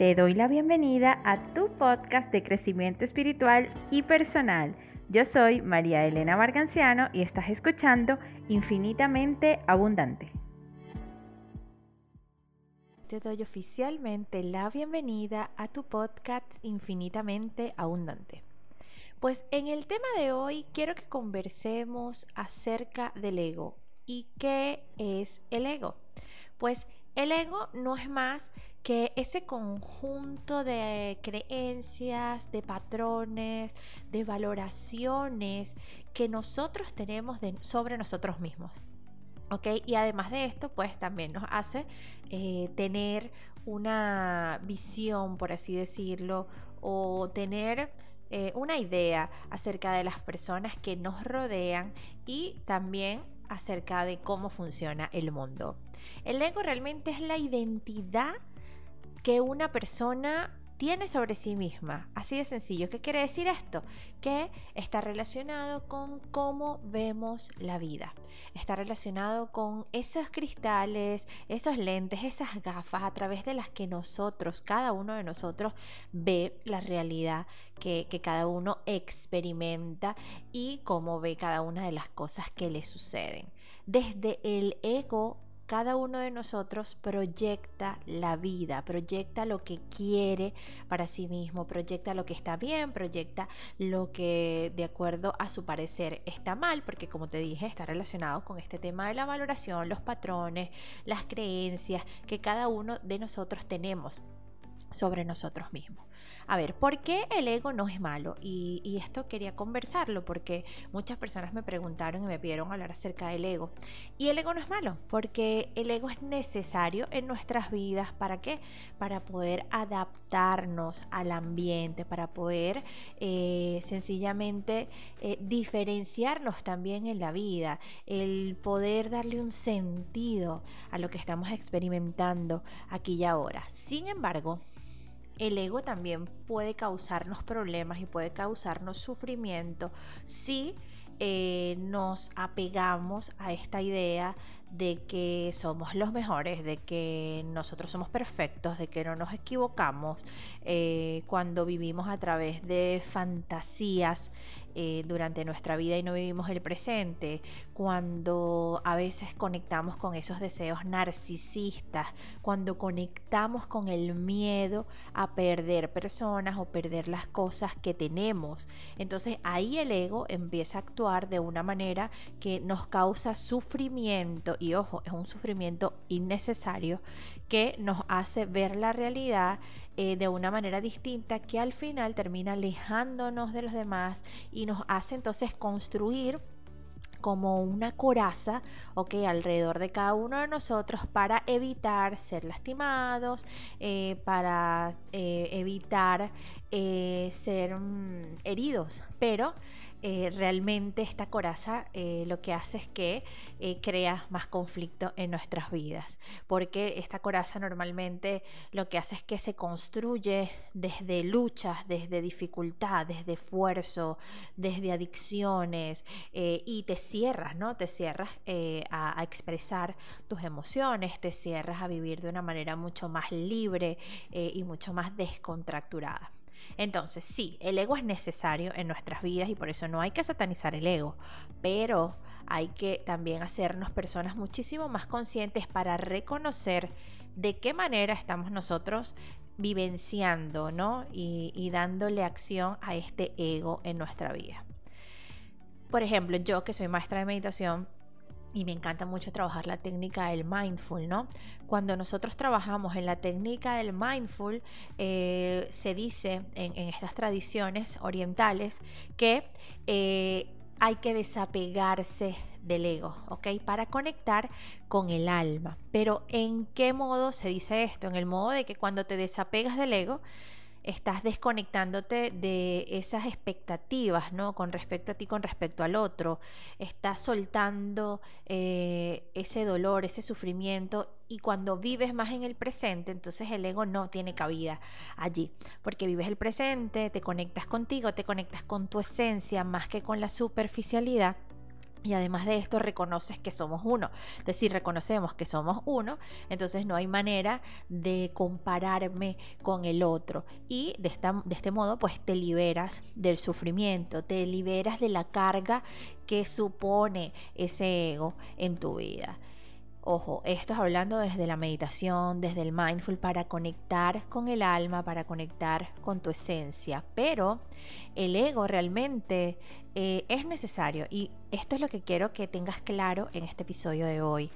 Te doy la bienvenida a tu podcast de crecimiento espiritual y personal. Yo soy María Elena Marganciano y estás escuchando Infinitamente Abundante. Te doy oficialmente la bienvenida a tu podcast Infinitamente Abundante. Pues en el tema de hoy quiero que conversemos acerca del ego. ¿Y qué es el ego? Pues el ego no es más que ese conjunto de creencias, de patrones, de valoraciones que nosotros tenemos sobre nosotros mismos. ¿Ok? Y además de esto, pues también nos hace eh, tener una visión, por así decirlo, o tener eh, una idea acerca de las personas que nos rodean y también acerca de cómo funciona el mundo. El ego realmente es la identidad que una persona tiene sobre sí misma. Así de sencillo. ¿Qué quiere decir esto? Que está relacionado con cómo vemos la vida. Está relacionado con esos cristales, esos lentes, esas gafas a través de las que nosotros, cada uno de nosotros, ve la realidad que, que cada uno experimenta y cómo ve cada una de las cosas que le suceden. Desde el ego cada uno de nosotros proyecta la vida, proyecta lo que quiere para sí mismo, proyecta lo que está bien, proyecta lo que de acuerdo a su parecer está mal, porque como te dije, está relacionado con este tema de la valoración, los patrones, las creencias que cada uno de nosotros tenemos sobre nosotros mismos. A ver, ¿por qué el ego no es malo? Y, esto quería conversarlo porque muchas personas me preguntaron y me pidieron hablar acerca del ego. Y el ego no es malo, porque el ego es necesario en nuestras vidas. ¿Para qué? Para poder adaptarnos al ambiente, para poder eh, sencillamente eh, diferenciarnos también en la vida, el poder darle un sentido a lo que estamos experimentando aquí y ahora. Sin embargo, el ego también puede causarnos problemas y puede causarnos sufrimiento si eh, nos apegamos a esta idea de que somos los mejores, de que nosotros somos perfectos, de que no nos equivocamos, eh, cuando vivimos a través de fantasías eh, durante nuestra vida y no vivimos el presente, cuando a veces conectamos con esos deseos narcisistas, cuando conectamos con el miedo a perder personas o perder las cosas que tenemos. Entonces ahí el ego empieza a actuar de una manera que nos causa sufrimiento y ojo, es un sufrimiento innecesario que nos hace ver la realidad eh, de una manera distinta que al final termina alejándonos de los demás y nos hace entonces construir como una coraza, ok, alrededor de cada uno de nosotros para evitar ser lastimados, eh, para eh, evitar ser mm, heridos. Pero eh, realmente esta coraza eh, lo que hace es que eh, crea más conflicto en nuestras vidas, porque esta coraza normalmente lo que hace es que se construye desde luchas, desde dificultad, desde esfuerzo, desde adicciones y te cierras, ¿no? Te cierras a, a expresar tus emociones, te cierras a vivir de una manera mucho más libre y mucho más descontracturada. Entonces, sí, el ego es necesario en nuestras vidas y por eso no hay que satanizar el ego, pero hay que también hacernos personas muchísimo más conscientes para reconocer de qué manera estamos nosotros vivenciando, ¿no? Y, y dándole acción a este ego en nuestra vida. Por ejemplo, yo que soy maestra de meditación, y me encanta mucho trabajar la técnica del mindful, ¿no? Cuando nosotros trabajamos en la técnica del mindful, eh, se dice en, estas tradiciones orientales que eh, hay que desapegarse del ego, ¿ok? Para conectar con el alma. Pero ¿en qué modo se dice esto? En el modo de que cuando te desapegas del ego, estás desconectándote de esas expectativas, ¿no? Con respecto a ti, con respecto al otro. Estás soltando eh, ese dolor, ese sufrimiento y cuando vives más en el presente, entonces el ego no tiene cabida allí, porque vives el presente, te conectas contigo, te conectas con tu esencia más que con la superficialidad Y además de esto, reconoces que somos uno. Es decir, reconocemos que somos uno, entonces no hay manera de compararme con el otro. Y de, esta, de este modo, pues te liberas del sufrimiento, te liberas de la carga que supone ese ego en tu vida. Ojo, esto es hablando desde la meditación, desde el mindful, para conectar con el alma, para conectar con tu esencia. Pero el ego realmente eh, es necesario y esto es lo que quiero que tengas claro en este episodio de hoy,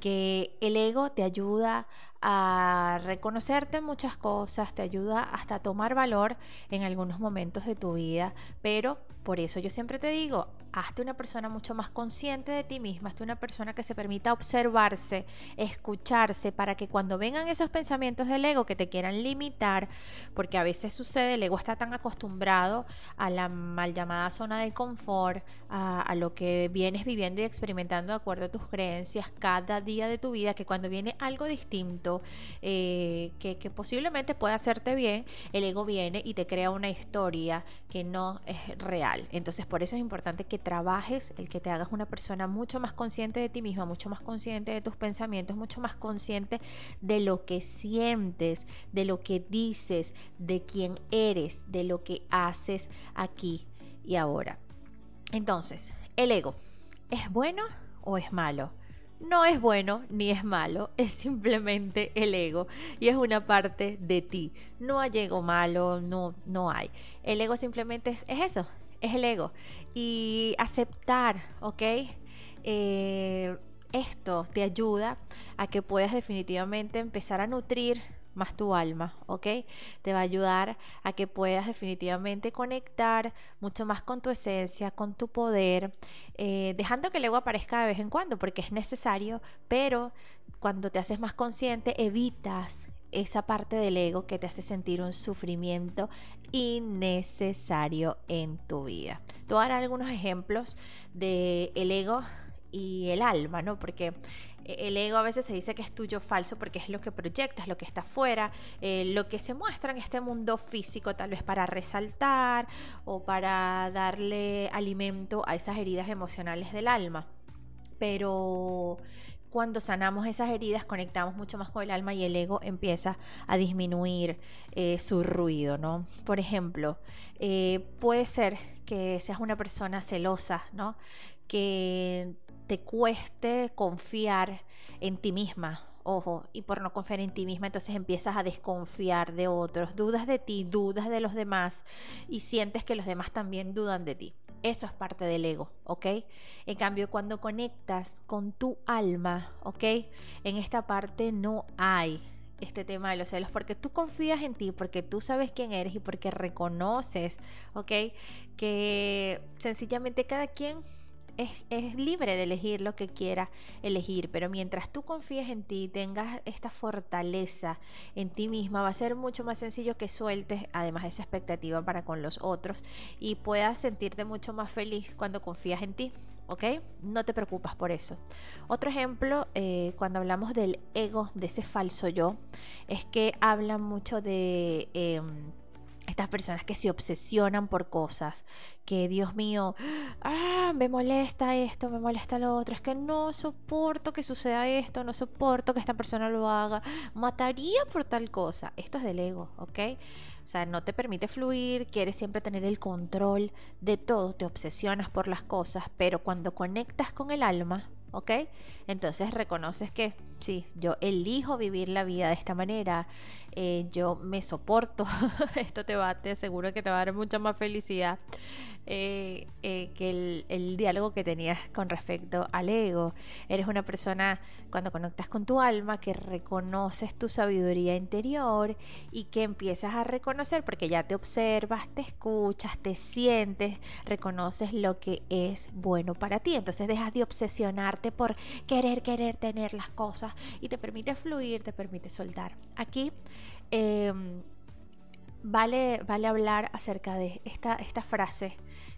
que el ego te ayuda a reconocerte muchas cosas, te ayuda hasta a tomar valor en algunos momentos de tu vida, pero por eso yo siempre te digo, hazte una persona mucho más consciente de ti misma, hazte una persona que se permita observarse, escucharse, para que cuando vengan esos pensamientos del ego que te quieran limitar, porque a veces sucede, el ego está tan acostumbrado a la mal llamada zona de confort, a, lo que vienes viviendo y experimentando de acuerdo a tus creencias cada día de tu vida, que cuando viene algo distinto, eh, que, posiblemente pueda hacerte bien, el ego viene y te crea una historia que no es real. Entonces por eso es importante que trabajes, el que te hagas una persona mucho más consciente de ti misma, mucho más consciente de tus pensamientos, mucho más consciente de lo que sientes, de lo que dices, de quién eres, de lo que haces aquí y ahora. Entonces, el ego, ¿es bueno o es malo? no es bueno ni es malo, es simplemente el ego y es una parte de ti. No hay ego malo, no, no hay. El ego simplemente es, es eso, es el ego. Y aceptar, ¿ok? Eh, esto te ayuda a que puedas definitivamente empezar a nutrir más tu alma, ¿ok? Te va a ayudar a que puedas definitivamente conectar mucho más con tu esencia, con tu poder, eh, dejando que el ego aparezca de vez en cuando, porque es necesario, pero cuando te haces más consciente, evitas esa parte del ego que te hace sentir un sufrimiento innecesario en tu vida. Te voy algunos ejemplos de el ego y el alma, ¿no? Porque el ego a veces se dice que es tuyo falso porque es lo que proyectas, lo que está afuera, eh, lo que se muestra en este mundo físico, tal vez para resaltar o para darle alimento a esas heridas emocionales del alma. Pero cuando sanamos esas heridas conectamos mucho más con el alma y el ego empieza a disminuir eh, su ruido, ¿no? Por ejemplo, eh, puede ser que seas una persona celosa, ¿no? Que te cueste confiar en ti misma, ojo, y por no confiar en ti misma, entonces empiezas a desconfiar de otros, dudas de ti, dudas de los demás y sientes que los demás también dudan de ti. Eso es parte del ego, ¿ok? En cambio, cuando conectas con tu alma, ¿ok? En esta parte no hay este tema de los celos porque tú confías en ti, porque tú sabes quién eres y porque reconoces, ¿ok? Que sencillamente cada quien es, libre de elegir lo que quiera elegir, pero mientras tú confíes en ti, tengas esta fortaleza en ti misma, va a ser mucho más sencillo que sueltes además esa expectativa para con los otros y puedas sentirte mucho más feliz cuando confías en ti. ¿ok? No te preocupas por eso. Otro ejemplo, eh, cuando hablamos del ego, de ese falso yo, es que hablan mucho de em, estas personas que se obsesionan por cosas, que Dios mío, ah, me molesta esto, me molesta lo otro, es que no soporto que suceda esto, no soporto que esta persona lo haga, mataría por tal cosa. Esto es del ego, ¿ok? O sea, no te permite fluir, quieres siempre tener el control de todo, te obsesionas por las cosas, pero cuando conectas con el alma, ¿ok? Entonces reconoces que sí, yo elijo vivir la vida de esta manera, eh, yo me soporto, esto te va, te aseguro que te va a dar mucha más felicidad eh, eh, que el, el, diálogo que tenías con respecto al ego. Eres una persona cuando conectas con tu alma que reconoces tu sabiduría interior y que empiezas a reconocer porque ya te observas, te escuchas, te sientes, reconoces lo que es bueno para ti. Entonces dejas de obsesionarte por querer, querer tener las cosas y te permite fluir, te permite soltar. Aquí Em, vale, vale hablar acerca de esta, esta frase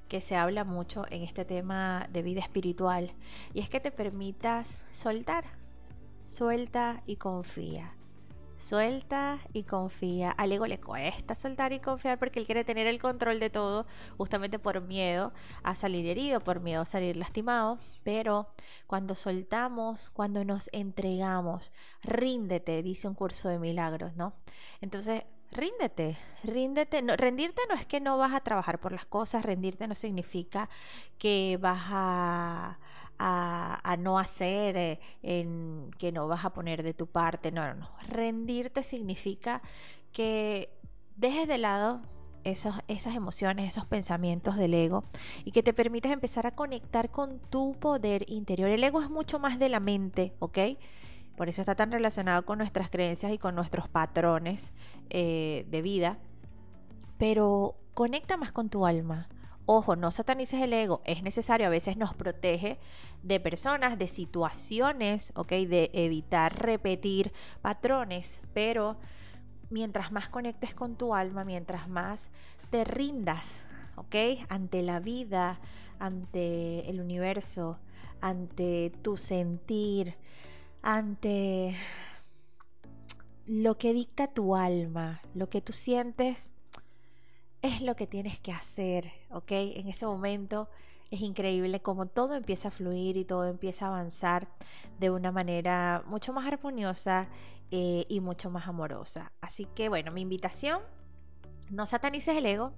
que se habla mucho en este tema de vida espiritual y es que te permitas soltar, suelta y confía. Suelta y confía. Al ego le cuesta soltar y confiar porque él quiere tener el control de todo, justamente por miedo a salir herido, por miedo a salir lastimado. Pero cuando soltamos, cuando nos entregamos, ríndete, dice un curso de milagros, ¿no? Entonces, ríndete, ríndete. No, rendirte no es que no vas a trabajar por las cosas, rendirte no significa que vas a, a, no hacer, eh, en, que no vas a poner de tu parte. No, no, no. Rendirte significa que dejes de lado esas emociones, esos pensamientos del ego y que te permitas empezar a conectar con tu poder interior. El ego es mucho más de la mente, ¿ok? Por eso está tan relacionado con nuestras creencias y con nuestros patrones eh, de vida. Pero conecta más con tu alma. Ojo, no satanices el ego, es necesario, a veces nos protege de personas, de situaciones, ¿ok? De evitar repetir patrones, pero mientras más conectes con tu alma, mientras más te rindas, ¿ok? Ante la vida, ante el universo, ante tu sentir, ante lo que dicta tu alma, lo que tú sientes, es lo que tienes que hacer, ¿ok? En ese momento es increíble como todo empieza a fluir y todo empieza a avanzar de una manera mucho más armoniosa eh, y mucho más amorosa. Así que bueno, mi invitación, no satanices el ego,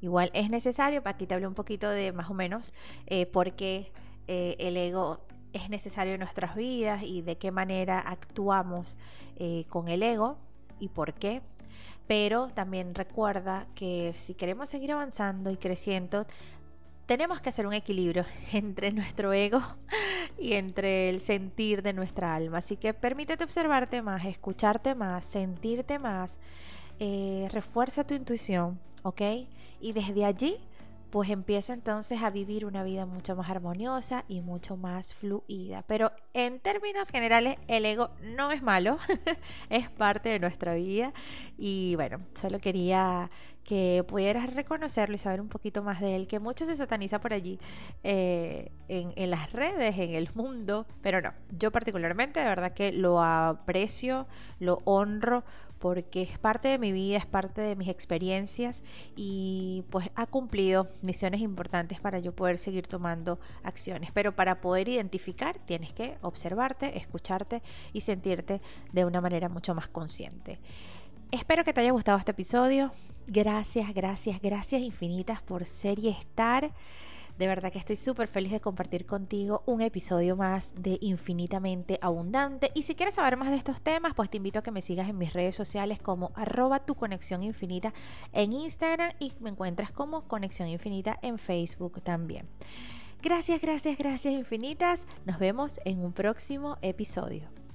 igual es necesario, para aquí te hablo un poquito de más o menos eh, por qué eh, el ego es necesario en nuestras vidas y de qué manera actuamos eh, con el ego y por qué. Pero también recuerda que si queremos seguir avanzando y creciendo, tenemos que hacer un equilibrio entre nuestro ego y entre el sentir de nuestra alma. Así que permítete observarte más, escucharte más, sentirte más, eh, refuerza tu intuición, ¿ok? Y desde allí pues empieza entonces a vivir una vida mucho más armoniosa y mucho más fluida. Pero en términos generales, el ego no es malo, es parte de nuestra vida y bueno, solo quería que pudieras reconocerlo y saber un poquito más de él, que mucho se sataniza por allí eh, en, en, las redes, en el mundo, pero no, yo particularmente de verdad que lo aprecio, lo honro porque es parte de mi vida, es parte de mis experiencias y pues ha cumplido misiones importantes para yo poder seguir tomando acciones. Pero para poder identificar tienes que observarte, escucharte y sentirte de una manera mucho más consciente. Espero que te haya gustado este episodio. Gracias, gracias, gracias infinitas por ser y estar. De verdad que estoy súper feliz de compartir contigo un episodio más de Infinitamente Abundante. Y si quieres saber más de estos temas, pues te invito a que me sigas en mis redes sociales como arroba tu conexión infinita en Instagram y me encuentras como conexión infinita en Facebook también. Gracias, gracias, gracias infinitas. Nos vemos en un próximo episodio.